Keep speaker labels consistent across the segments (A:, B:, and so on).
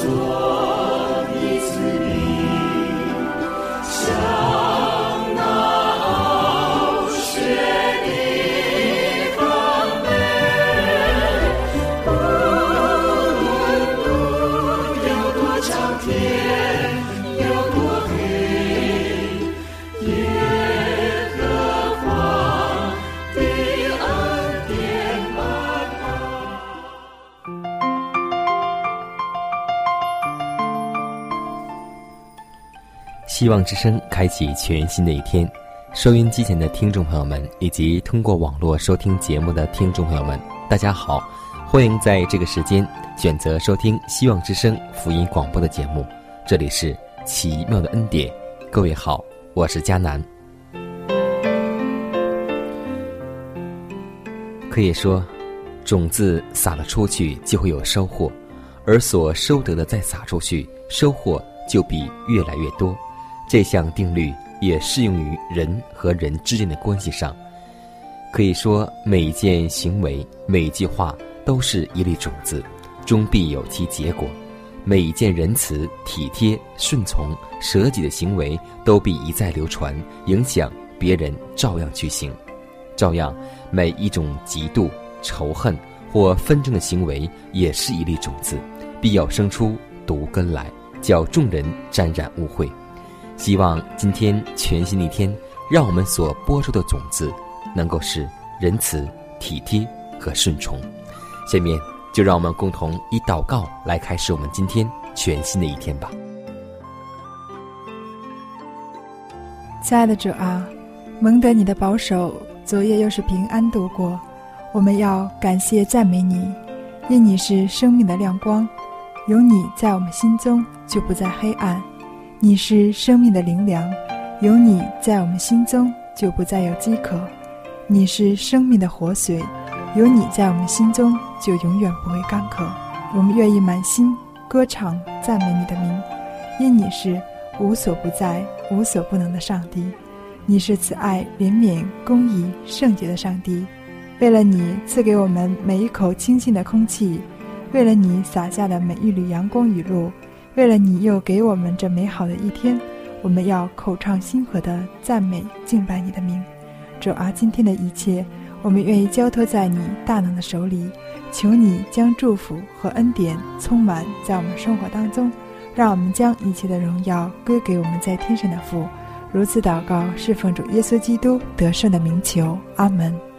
A: Sua. 希望之声开启全新的一天，收音机前的听众朋友们，以及通过网络收听节目的听众朋友们，大家好，欢迎在这个时间选择收听希望之声福音广播的节目。这里是奇妙的恩典，各位好，我是佳南。可以说，种子撒了出去就会有收获，而所收得的再撒出去，收获就比越来越多。这项定律也适用于人和人之间的关系上。可以说，每一件行为、每一句话都是一粒种子，终必有其结果；每一件仁慈、体贴、顺从、舍己的行为，都必一再流传，影响别人照样去行。照样，每一种嫉妒、仇恨或纷争的行为，也是一粒种子，必要生出毒根来，叫众人沾染污秽。希望今天全新的一天，让我们所播出的种子，能够是仁慈、体贴和顺从。下面就让我们共同以祷告来开始我们今天全新的一天吧。
B: 亲爱的主啊，蒙得你的保守，昨夜又是平安度过。我们要感谢赞美你，因你是生命的亮光，有你在我们心中，就不再黑暗。你是生命的灵粮，有你在我们心中就不再有饥渴；你是生命的活水，有你在我们心中就永远不会干渴。我们愿意满心歌唱赞美你的名，因你是无所不在、无所不能的上帝。你是慈爱、怜悯、公义、圣洁的上帝。为了你赐给我们每一口清新的空气，为了你洒下的每一缕阳光雨露。为了你又给我们这美好的一天，我们要口唱心和的赞美敬拜你的名。主啊，今天的一切，我们愿意交托在你大能的手里，求你将祝福和恩典充满在我们生活当中，让我们将一切的荣耀归给我们在天上的父。如此祷告，是奉主耶稣基督得胜的名求。阿门。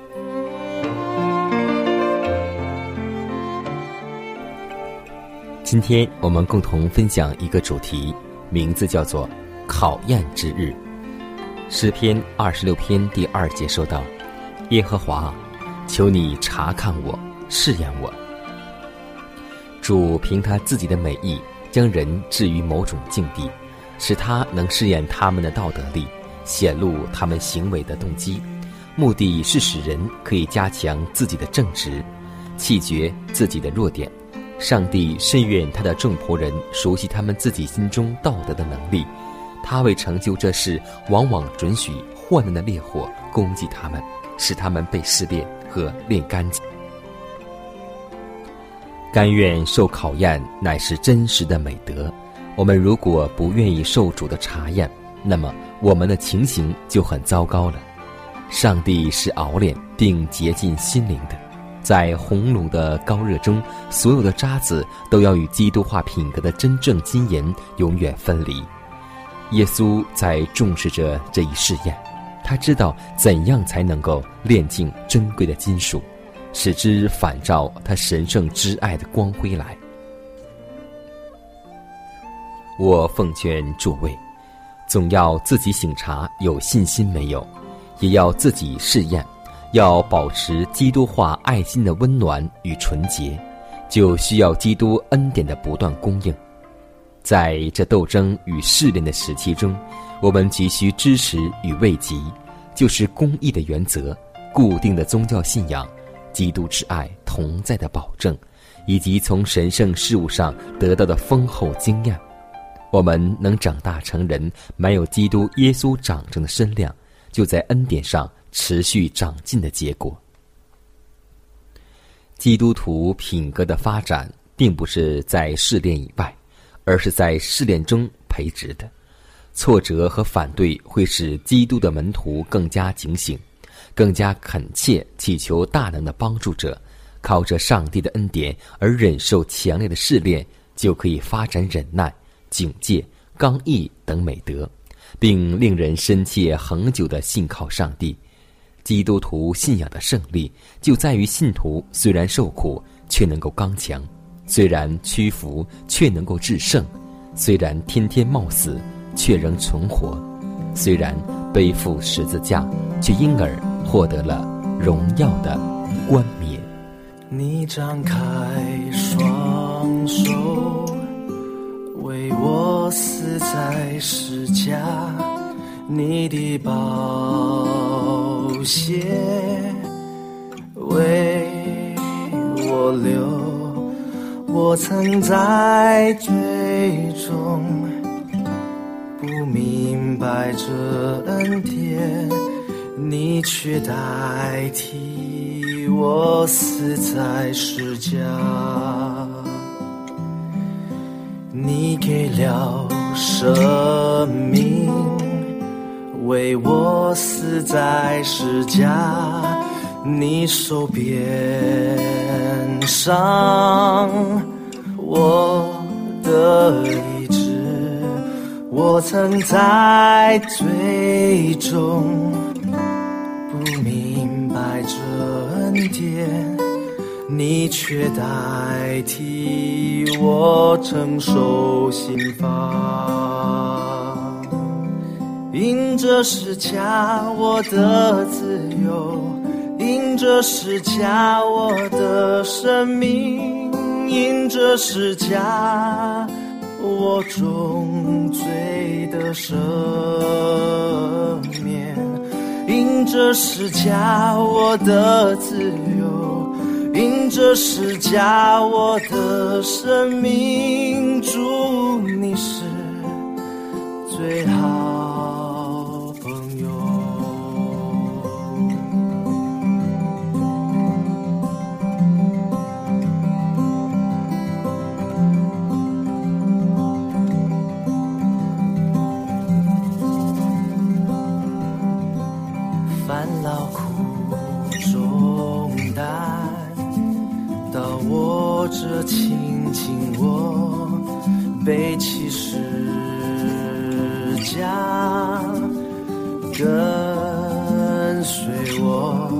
A: 今天我们共同分享一个主题，名字叫做“考验之日”。诗篇二十六篇第二节说道：“耶和华，求你查看我，试验我。主凭他自己的美意，将人置于某种境地，使他能试验他们的道德力，显露他们行为的动机，目的是使人可以加强自己的正直，弃绝自己的弱点。”上帝深愿他的众仆人熟悉他们自己心中道德的能力，他为成就这事，往往准许患难的烈火攻击他们，使他们被试炼和炼干净。甘愿受考验乃是真实的美德。我们如果不愿意受主的查验，那么我们的情形就很糟糕了。上帝是熬炼并洁净心灵的。在红炉的高热中，所有的渣子都要与基督化品格的真正金颜永远分离。耶稣在重视着这一试验，他知道怎样才能够炼净珍贵的金属，使之反照他神圣之爱的光辉来。我奉劝诸位，总要自己醒察有信心没有，也要自己试验，要保持基督化爱心的温暖与纯洁，就需要基督恩典的不断供应。在这斗争与试炼的时期中，我们急需支持与慰藉，就是公义的原则、固定的宗教信仰、基督之爱同在的保证，以及从神圣事物上得到的丰厚经验。我们能长大成人，没有基督耶稣长成的身量，就在恩典上持续长进的结果。基督徒品格的发展，并不是在试炼以外，而是在试炼中培植的。挫折和反对会使基督的门徒更加警醒，更加恳切祈求大能的帮助者，靠着上帝的恩典而忍受强烈的试炼，就可以发展忍耐。警戒、刚毅等美德，并令人深切恒久的信靠上帝。基督徒信仰的胜利，就在于信徒虽然受苦，却能够刚强；虽然屈服，却能够制胜；虽然天天冒死，却仍存活；虽然背负十字架，却因而获得了荣耀的冠冕。
C: 你张开双手。为我死在世家，你的宝血为我流，我曾在最终不明白这恩典，你却代替我死在世家。你给了生命，为我死在世家。你手边上我的意志，我曾在最终不明白这恩典。你却代替我承受刑罚，因着是家我的自由，因着是家我的生命，因着是家我重罪的赦免，因着是家我的自由。因这是加我的生命，祝你是最好这亲近我，背起十架，跟随我，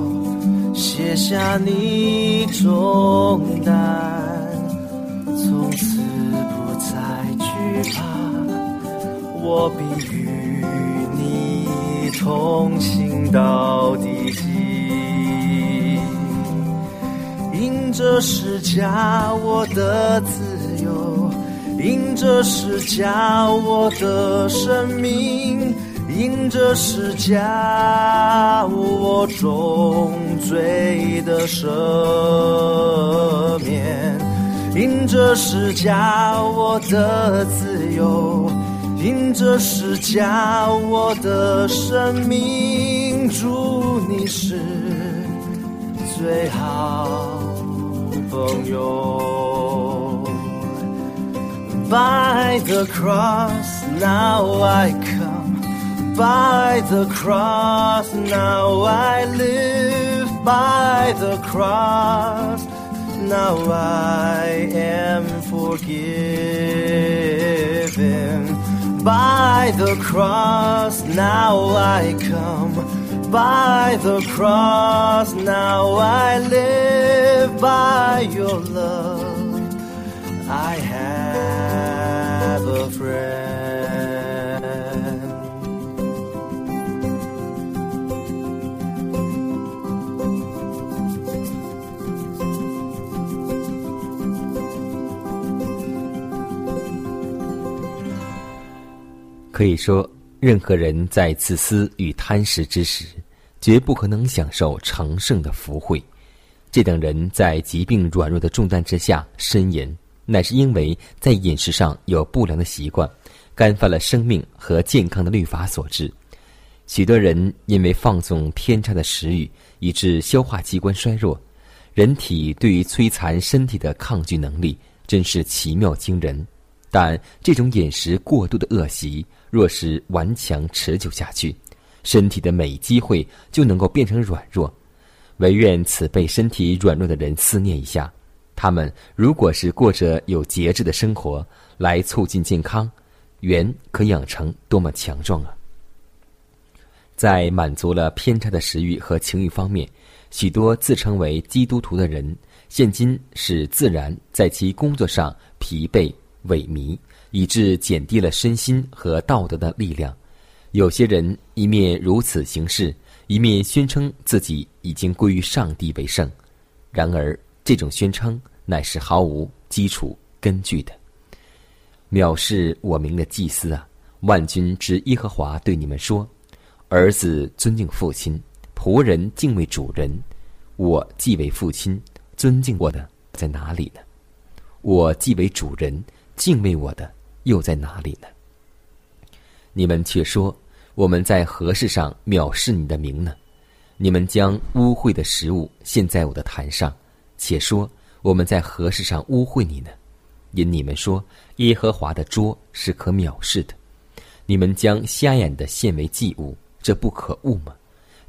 C: 卸下你重担，从此不再惧怕，我必与你同行到底。因着是加我的自由，因着是加我的生命，因着是加我重罪的赦免，因着是加我的自由，因着是加我的生命，祝你是最好。朋友，By the cross now I come, by the cross now I live, by the cross now I am forgiven. By the cross now I come. By the cross now I live by your love I have have a friend.
A: “可以说，任何人在自私与贪食之时，绝不可能享受成圣的福慧。这等人在疾病软弱的重担之下呻吟，乃是因为在饮食上有不良的习惯，干犯了生命和健康的律法所致。许多人因为放纵偏差的食欲，以致消化器官衰弱，人体对于摧残身体的抗拒能力真是奇妙惊人。但这种饮食过度的恶习，若是顽强持久下去，身体的每机会就能够变成软弱，唯愿此被身体软弱的人思念一下，他们如果是过着有节制的生活，来促进健康，原可养成多么强壮啊！在满足了偏差的食欲和情欲方面，许多自称为基督徒的人，现今是自然在其工作上疲惫萎靡，以致减低了身心和道德的力量。有些人一面如此行事，一面宣称自己已经归于上帝为圣。然而，这种宣称乃是毫无基础根据的。藐视我名的祭司啊，万军之耶和华对你们说：“儿子尊敬父亲，仆人敬畏主人。我既为父亲，尊敬我的在哪里呢？我既为主人，敬畏我的又在哪里呢？你们却说。”我们在何事上藐视你的名呢？你们将污秽的食物献在我的坛上，且说我们在何事上污秽你呢？因你们说耶和华的桌是可藐视的。你们将瞎眼的献为祭物，这不可恶吗？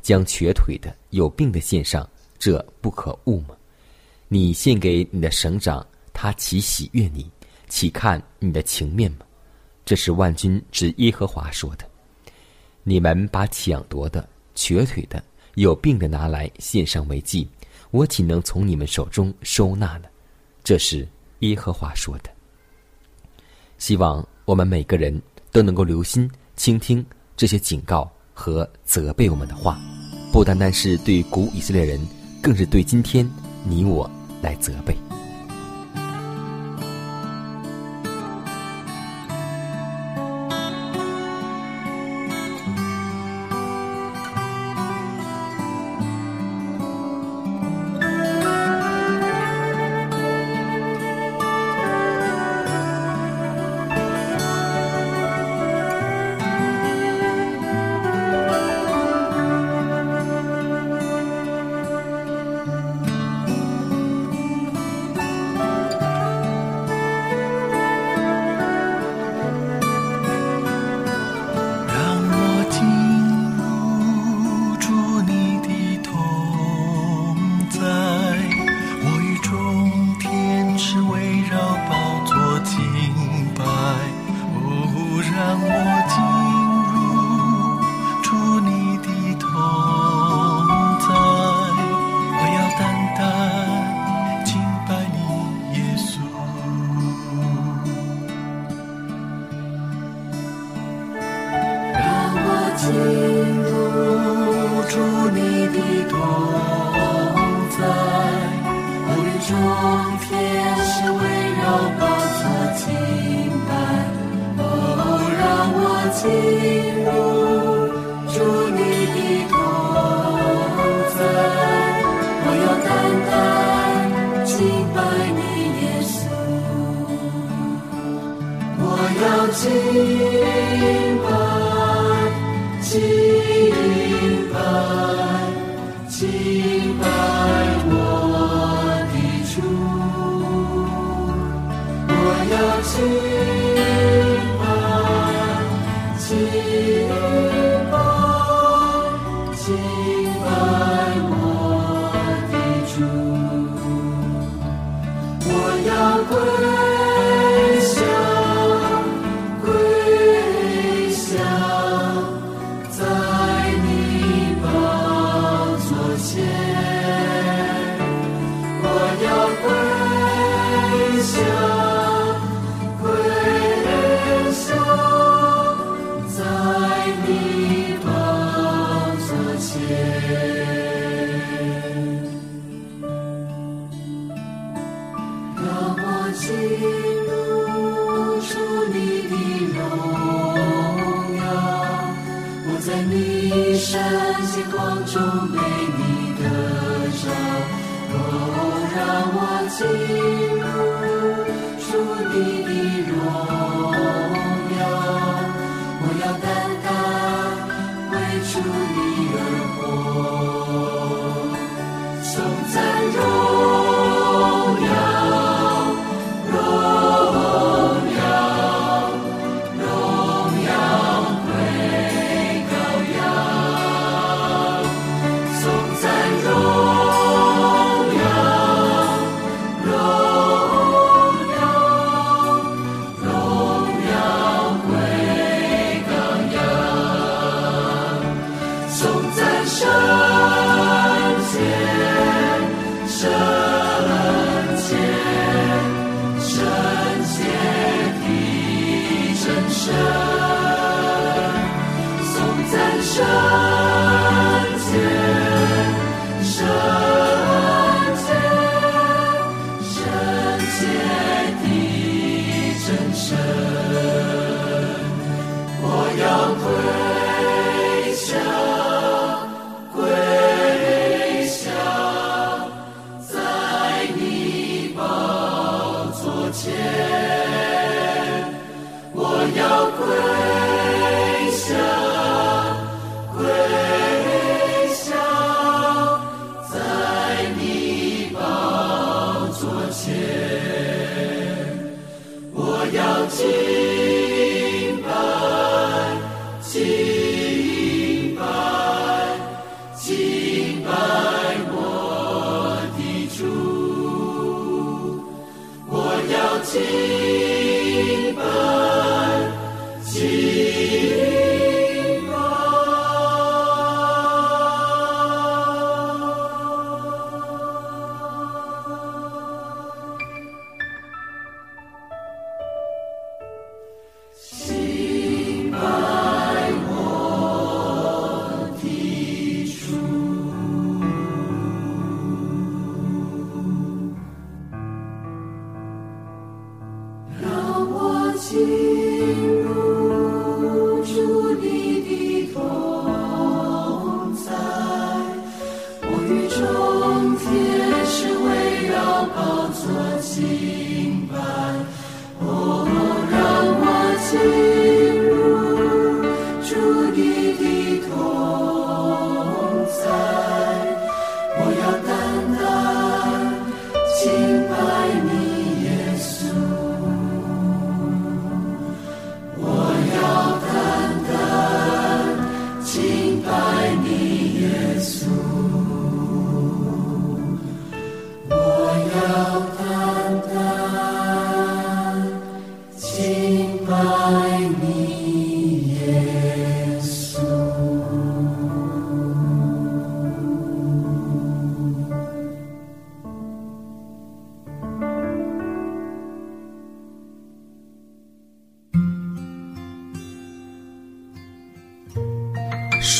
A: 将瘸腿的、有病的献上，这不可恶吗？你献给你的省长，他岂喜悦你？岂看你的情面吗？这是万军之耶和华说的。你们把抢夺的、瘸腿的、有病的拿来献上为祭，我岂能从你们手中收纳呢？这是耶和华说的。希望我们每个人都能够留心倾听这些警告和责备我们的话，不单单是对古以色列人，更是对今天你我来责备。
D: 敬拜，敬拜。让 shine. 前，我要敬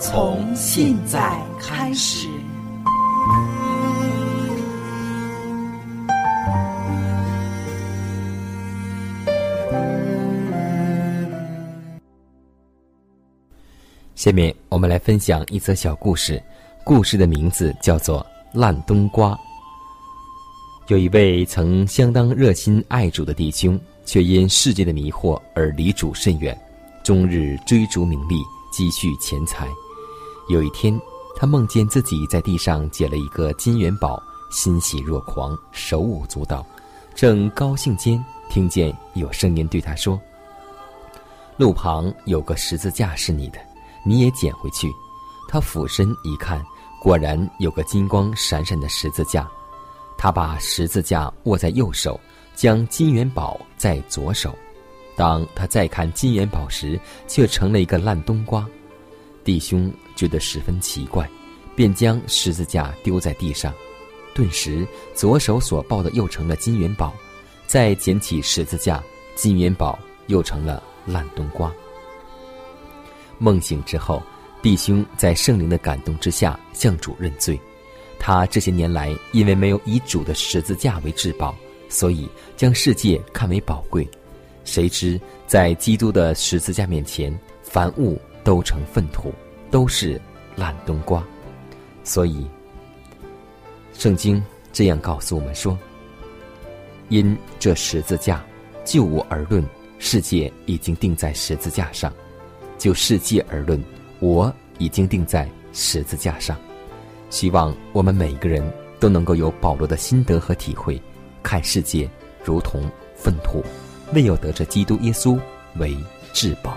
B: 从现在开始。
A: 下面我们来分享一则小故事，故事的名字叫做《烂冬瓜》。有一位曾相当热心爱主的弟兄，却因世界的迷惑而离主甚远，终日追逐名利，积蓄钱财。有一天，他梦见自己在地上捡了一个金元宝，欣喜若狂，手舞足蹈。正高兴间，听见有声音对他说：“路旁有个十字架是你的，你也捡回去。”他俯身一看，果然有个金光闪闪的十字架。他把十字架握在右手，将金元宝在左手。当他再看金元宝时，却成了一个烂冬瓜。弟兄觉得十分奇怪，便将十字架丢在地上，顿时左手所抱的又成了金元宝，再捡起十字架，金元宝又成了烂冬瓜。梦醒之后，弟兄在圣灵的感动之下向主认罪。他这些年来因为没有以主的十字架为至宝，所以将世界看为宝贵。谁知在基督的十字架面前，凡物都成粪土，都是烂冬瓜。所以，圣经这样告诉我们说：因这十字架，就我而论，世界已经定在十字架上；就世界而论，我已经定在十字架上。希望我们每个人都能够有保罗的心得和体会，看世界如同粪土，唯有得着基督耶稣为至宝。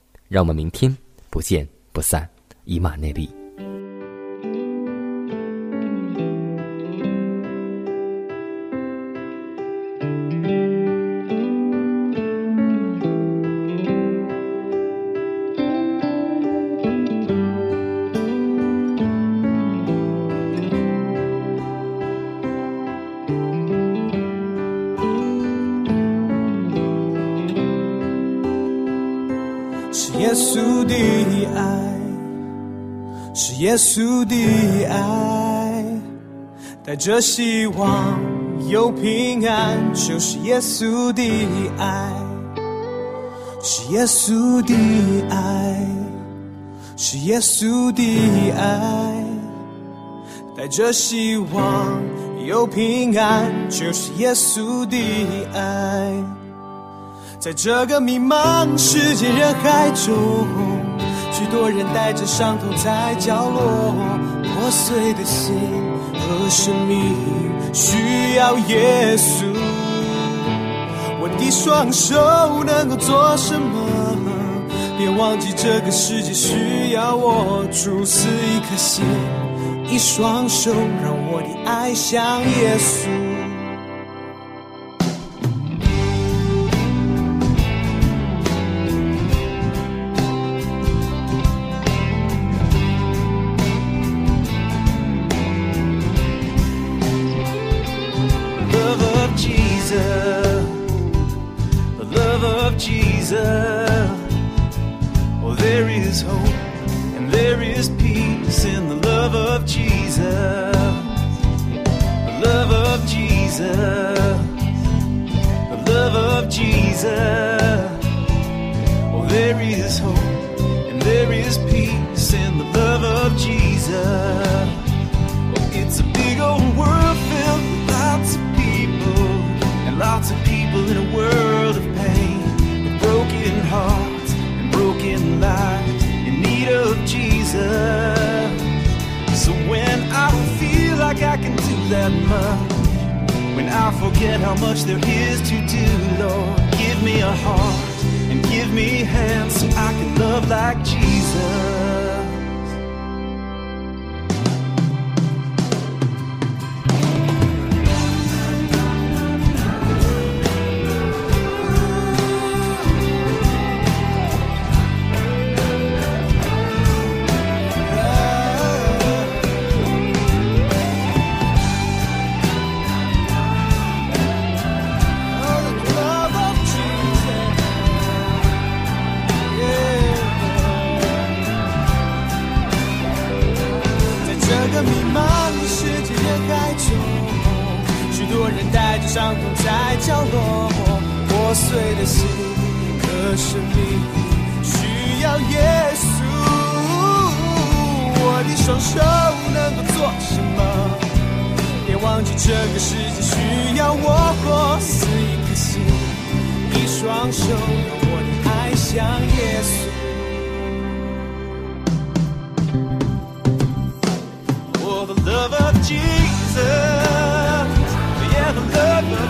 A: 让我们明天不见不散，以马内利。
E: 是耶稣的爱，带着希望有平安，就是耶稣的爱，是耶稣的爱，是耶稣的爱，带着希望有平安，就是耶稣的爱，在这个迷茫世界人海中。许多人带着伤痛在角落，破碎的心和生命需要耶稣。我的双手能够做什么？别忘记这个世界需要我，主死一颗心，一双手，让我的爱像耶稣。
F: That much. When I forget how much there is to do, Lord, give me a heart and give me hands so I can love like Jesus. 要落寞破碎的心，可是你需要耶稣。我的双手能够做什么？别忘记这个世界需要我。我是一颗心，一双手，我的爱像耶稣。Oh love of Jesus, yeah the love of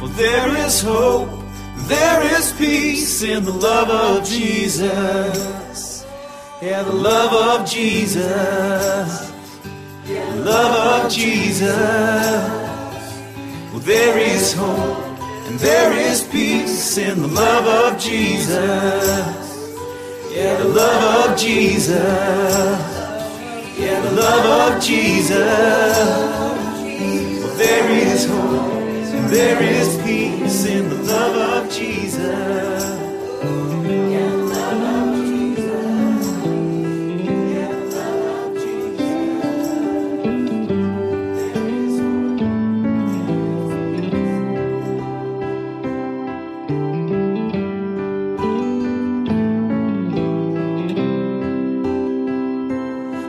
F: Well, there is hope there is peace in the love of Jesus. Yeah, the love of Jesus. The love of Jesus. Well, there is hope and there is peace in the love of Jesus. Yeah, the love of Jesus. Yeah, the love of Jesus. There is hope.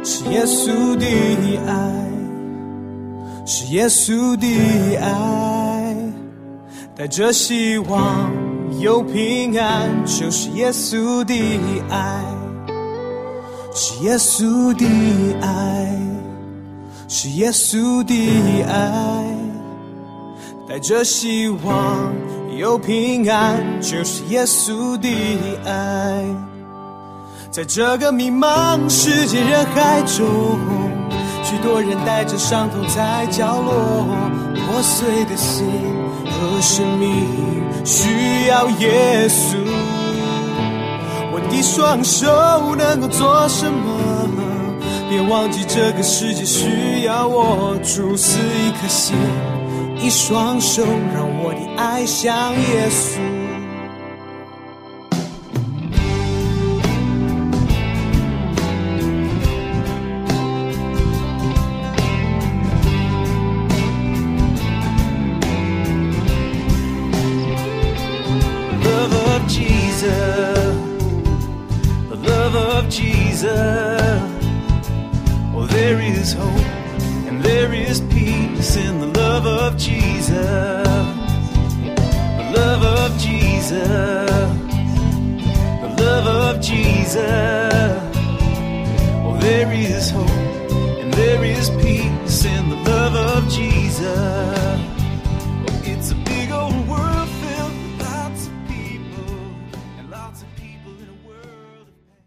F: 是耶稣的爱，是耶稣的爱，带着希望有平安，就是耶稣的爱，是耶稣的爱，是耶稣的爱，带着希望有平安，就是耶稣的爱。在这个迷茫世界人海中，许多人带着伤痛在角落，破碎的心和生命需要耶稣。我的双手能够做什么？别忘记这个世界需要我，主赐一颗心，一双手，让我的爱像耶稣。